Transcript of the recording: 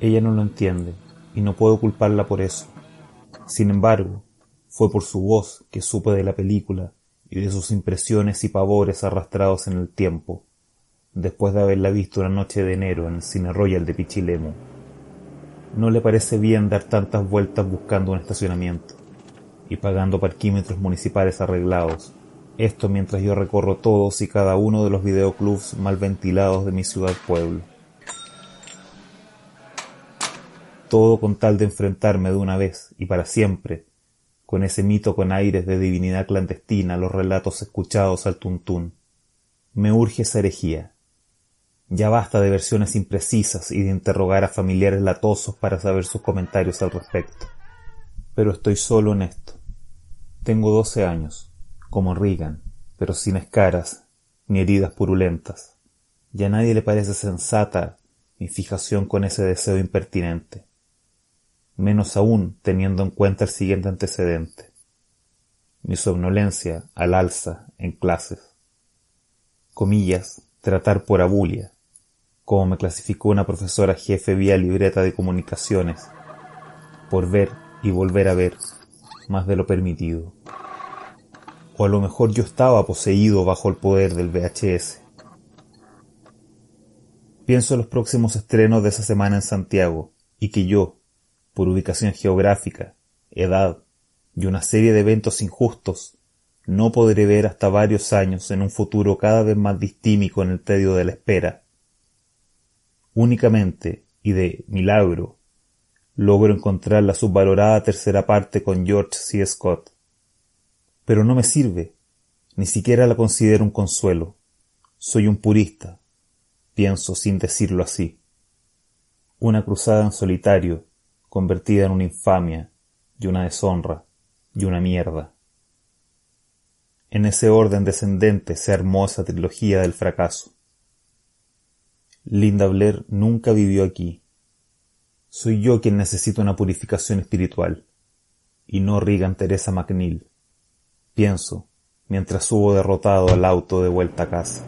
Ella no lo entiende y no puedo culparla por eso. Sin embargo, fue por su voz que supe de la película y de sus impresiones y pavores arrastrados en el tiempo, después de haberla visto una noche de enero en el Cine Royal de Pichilemu. No le parece bien dar tantas vueltas buscando un estacionamiento y pagando parquímetros municipales arreglados, esto mientras yo recorro todos y cada uno de los videoclubs mal ventilados de mi ciudad pueblo. Todo con tal de enfrentarme de una vez y para siempre con ese mito con aires de divinidad clandestina los relatos escuchados al tuntún. Me urge esa herejía. Ya basta de versiones imprecisas y de interrogar a familiares latosos para saber sus comentarios al respecto. Pero estoy solo en esto. Tengo doce años, como Reagan, pero sin escaras ni heridas purulentas. Ya a nadie le parece sensata mi fijación con ese deseo impertinente menos aún teniendo en cuenta el siguiente antecedente. Mi somnolencia al alza en clases. Comillas, tratar por abulia, como me clasificó una profesora jefe vía libreta de comunicaciones, por ver y volver a ver más de lo permitido. O a lo mejor yo estaba poseído bajo el poder del VHS. Pienso en los próximos estrenos de esa semana en Santiago, y que yo, por ubicación geográfica, edad y una serie de eventos injustos, no podré ver hasta varios años en un futuro cada vez más distímico en el tedio de la espera. Únicamente, y de milagro, logro encontrar la subvalorada tercera parte con George C. Scott. Pero no me sirve, ni siquiera la considero un consuelo. Soy un purista, pienso sin decirlo así. Una cruzada en solitario, convertida en una infamia y una deshonra y una mierda. En ese orden descendente se armó esa trilogía del fracaso. Linda Blair nunca vivió aquí. Soy yo quien necesita una purificación espiritual, y no Regan Teresa McNeil. Pienso, mientras subo derrotado al auto de vuelta a casa.